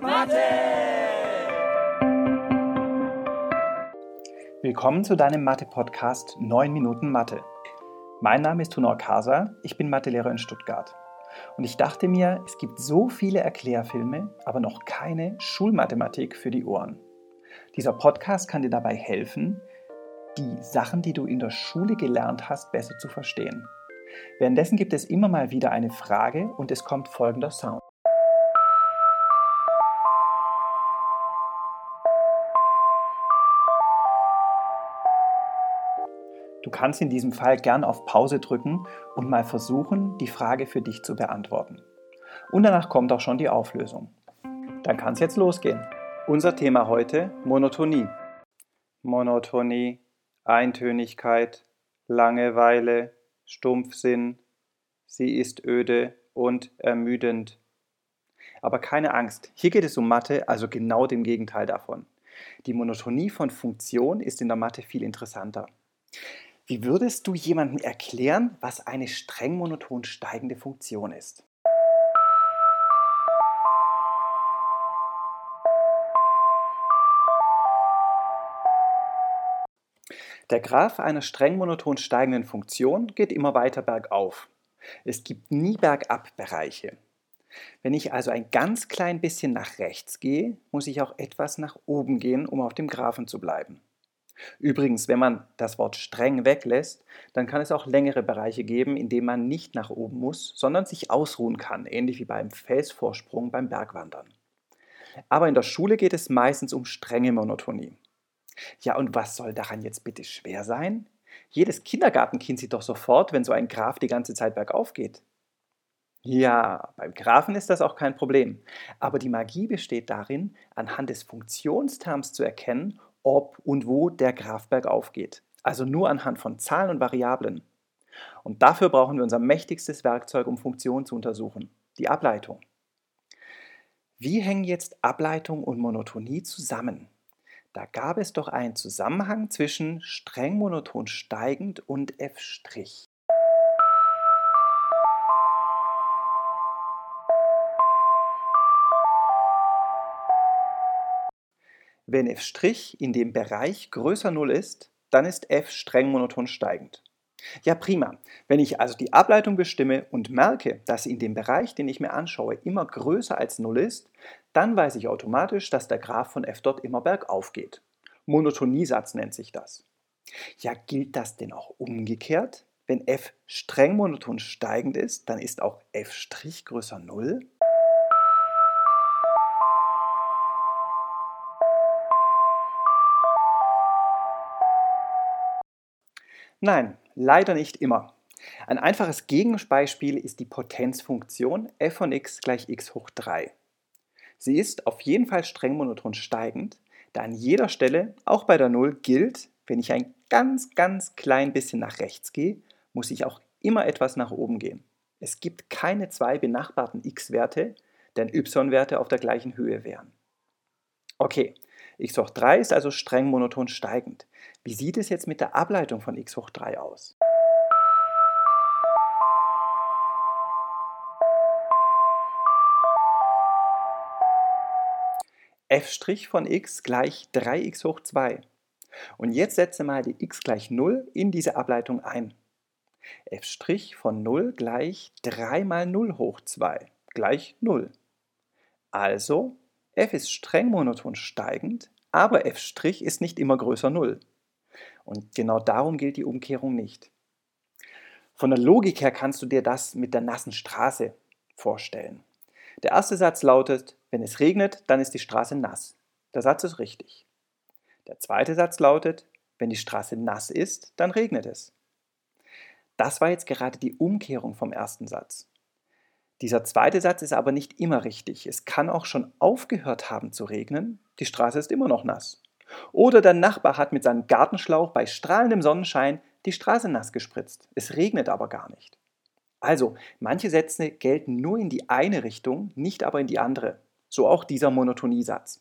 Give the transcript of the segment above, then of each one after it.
Mathe! Willkommen zu deinem Mathe-Podcast 9 Minuten Mathe. Mein Name ist Tunor Kasa, ich bin Mathelehrer in Stuttgart. Und ich dachte mir, es gibt so viele Erklärfilme, aber noch keine Schulmathematik für die Ohren. Dieser Podcast kann dir dabei helfen, die Sachen, die du in der Schule gelernt hast, besser zu verstehen. Währenddessen gibt es immer mal wieder eine Frage und es kommt folgender Sound. Du kannst in diesem Fall gern auf Pause drücken und mal versuchen, die Frage für dich zu beantworten. Und danach kommt auch schon die Auflösung. Dann kann es jetzt losgehen. Unser Thema heute Monotonie. Monotonie, Eintönigkeit, Langeweile, Stumpfsinn, sie ist öde und ermüdend. Aber keine Angst, hier geht es um Mathe, also genau dem Gegenteil davon. Die Monotonie von Funktion ist in der Mathe viel interessanter. Wie würdest du jemandem erklären, was eine streng monoton steigende Funktion ist? Der Graph einer streng monoton steigenden Funktion geht immer weiter bergauf. Es gibt nie Bergab-Bereiche. Wenn ich also ein ganz klein bisschen nach rechts gehe, muss ich auch etwas nach oben gehen, um auf dem Graphen zu bleiben. Übrigens, wenn man das Wort streng weglässt, dann kann es auch längere Bereiche geben, in denen man nicht nach oben muss, sondern sich ausruhen kann, ähnlich wie beim Felsvorsprung beim Bergwandern. Aber in der Schule geht es meistens um strenge Monotonie. Ja, und was soll daran jetzt bitte schwer sein? Jedes Kindergartenkind sieht doch sofort, wenn so ein Graph die ganze Zeit bergauf geht. Ja, beim Graphen ist das auch kein Problem. Aber die Magie besteht darin, anhand des Funktionsterms zu erkennen, ob und wo der Graph bergauf geht. Also nur anhand von Zahlen und Variablen. Und dafür brauchen wir unser mächtigstes Werkzeug, um Funktionen zu untersuchen, die Ableitung. Wie hängen jetzt Ableitung und Monotonie zusammen? Da gab es doch einen Zusammenhang zwischen streng monoton steigend und f'. Wenn f' in dem Bereich größer 0 ist, dann ist f streng monoton steigend. Ja, prima. Wenn ich also die Ableitung bestimme und merke, dass in dem Bereich, den ich mir anschaue, immer größer als 0 ist, dann weiß ich automatisch, dass der Graph von f dort immer bergauf geht. Monotoniesatz nennt sich das. Ja, gilt das denn auch umgekehrt? Wenn f streng monoton steigend ist, dann ist auch f' größer 0? Nein, leider nicht immer. Ein einfaches Gegenbeispiel ist die Potenzfunktion f von x gleich x hoch 3. Sie ist auf jeden Fall streng monoton steigend, da an jeder Stelle, auch bei der 0, gilt, wenn ich ein ganz, ganz klein bisschen nach rechts gehe, muss ich auch immer etwas nach oben gehen. Es gibt keine zwei benachbarten x-Werte, deren y-Werte auf der gleichen Höhe wären. Okay, x hoch 3 ist also streng monoton steigend. Wie sieht es jetzt mit der Ableitung von x hoch 3 aus? f' von x gleich 3x hoch 2. Und jetzt setze mal die x gleich 0 in diese Ableitung ein. f' von 0 gleich 3 mal 0 hoch 2 gleich 0. Also f ist streng monoton steigend, aber f' ist nicht immer größer 0. Und genau darum gilt die Umkehrung nicht. Von der Logik her kannst du dir das mit der nassen Straße vorstellen. Der erste Satz lautet, wenn es regnet, dann ist die Straße nass. Der Satz ist richtig. Der zweite Satz lautet, wenn die Straße nass ist, dann regnet es. Das war jetzt gerade die Umkehrung vom ersten Satz. Dieser zweite Satz ist aber nicht immer richtig. Es kann auch schon aufgehört haben zu regnen, die Straße ist immer noch nass. Oder der Nachbar hat mit seinem Gartenschlauch bei strahlendem Sonnenschein die Straße nass gespritzt. Es regnet aber gar nicht. Also, manche Sätze gelten nur in die eine Richtung, nicht aber in die andere. So auch dieser Monotoniesatz.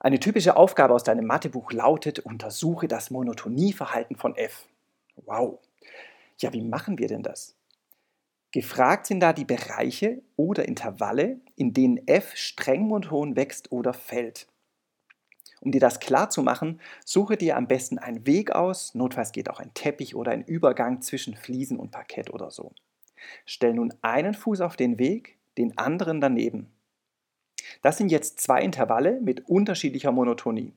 Eine typische Aufgabe aus deinem Mathebuch lautet, untersuche das Monotonieverhalten von f. Wow. Ja, wie machen wir denn das? Gefragt sind da die Bereiche oder Intervalle, in denen F streng monoton wächst oder fällt. Um dir das klar zu machen, suche dir am besten einen Weg aus, notfalls geht auch ein Teppich oder ein Übergang zwischen Fliesen und Parkett oder so. Stell nun einen Fuß auf den Weg, den anderen daneben. Das sind jetzt zwei Intervalle mit unterschiedlicher Monotonie.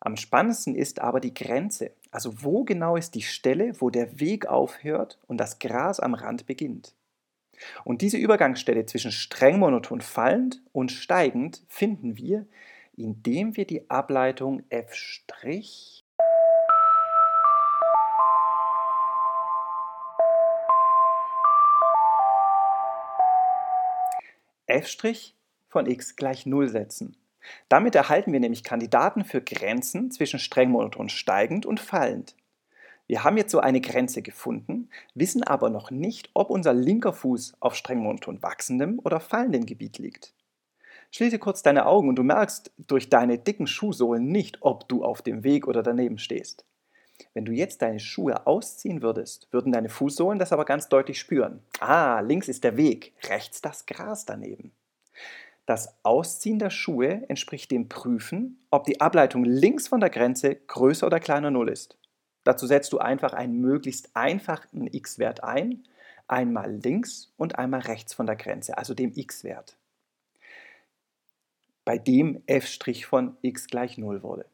Am spannendsten ist aber die Grenze, also wo genau ist die Stelle, wo der Weg aufhört und das Gras am Rand beginnt. Und diese Übergangsstelle zwischen streng monoton fallend und steigend finden wir, indem wir die Ableitung f' f' von x gleich 0 setzen. Damit erhalten wir nämlich Kandidaten für Grenzen zwischen streng monoton steigend und fallend. Wir haben jetzt so eine Grenze gefunden, wissen aber noch nicht, ob unser linker Fuß auf streng monoton wachsendem oder fallendem Gebiet liegt. Schließe kurz deine Augen und du merkst durch deine dicken Schuhsohlen nicht, ob du auf dem Weg oder daneben stehst. Wenn du jetzt deine Schuhe ausziehen würdest, würden deine Fußsohlen das aber ganz deutlich spüren. Ah, links ist der Weg, rechts das Gras daneben. Das Ausziehen der Schuhe entspricht dem Prüfen, ob die Ableitung links von der Grenze größer oder kleiner 0 ist. Dazu setzt du einfach einen möglichst einfachen x-Wert ein, einmal links und einmal rechts von der Grenze, also dem x-Wert bei dem f' von x gleich 0 wurde.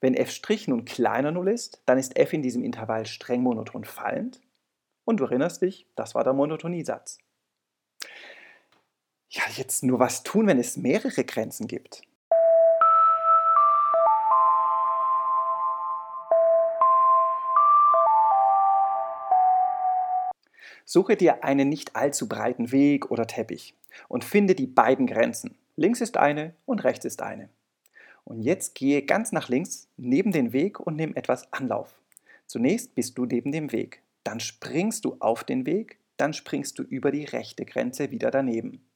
Wenn f' nun kleiner 0 ist, dann ist f in diesem Intervall streng monoton fallend. Und du erinnerst dich, das war der Monotoniesatz. Ja, jetzt nur was tun, wenn es mehrere Grenzen gibt. Suche dir einen nicht allzu breiten Weg oder Teppich und finde die beiden Grenzen. Links ist eine und rechts ist eine. Und jetzt gehe ganz nach links neben den Weg und nimm etwas Anlauf. Zunächst bist du neben dem Weg, dann springst du auf den Weg, dann springst du über die rechte Grenze wieder daneben.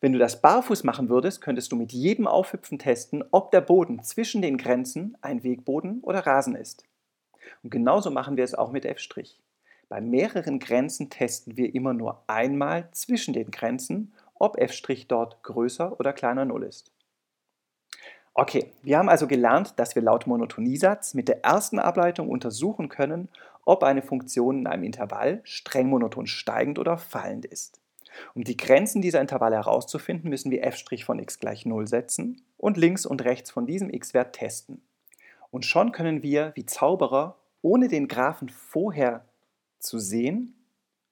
Wenn du das barfuß machen würdest, könntest du mit jedem Aufhüpfen testen, ob der Boden zwischen den Grenzen ein Wegboden oder Rasen ist. Und genauso machen wir es auch mit F'. Bei mehreren Grenzen testen wir immer nur einmal zwischen den Grenzen ob f' dort größer oder kleiner 0 ist. Okay, wir haben also gelernt, dass wir laut Monotoniesatz mit der ersten Ableitung untersuchen können, ob eine Funktion in einem Intervall streng monoton steigend oder fallend ist. Um die Grenzen dieser Intervalle herauszufinden, müssen wir f' von x gleich 0 setzen und links und rechts von diesem x-Wert testen. Und schon können wir, wie Zauberer, ohne den Graphen vorher zu sehen,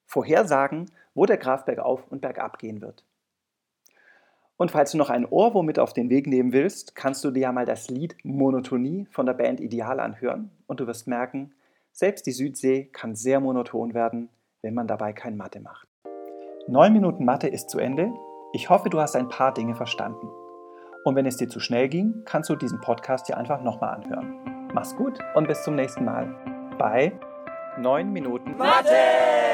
vorhersagen, wo der Graph bergauf und bergab gehen wird. Und falls du noch ein Ohrwurm mit auf den Weg nehmen willst, kannst du dir ja mal das Lied Monotonie von der Band Ideal anhören und du wirst merken, selbst die Südsee kann sehr monoton werden, wenn man dabei kein Mathe macht. Neun Minuten Mathe ist zu Ende. Ich hoffe, du hast ein paar Dinge verstanden. Und wenn es dir zu schnell ging, kannst du diesen Podcast hier einfach nochmal anhören. Mach's gut und bis zum nächsten Mal bei 9 Minuten Mathe!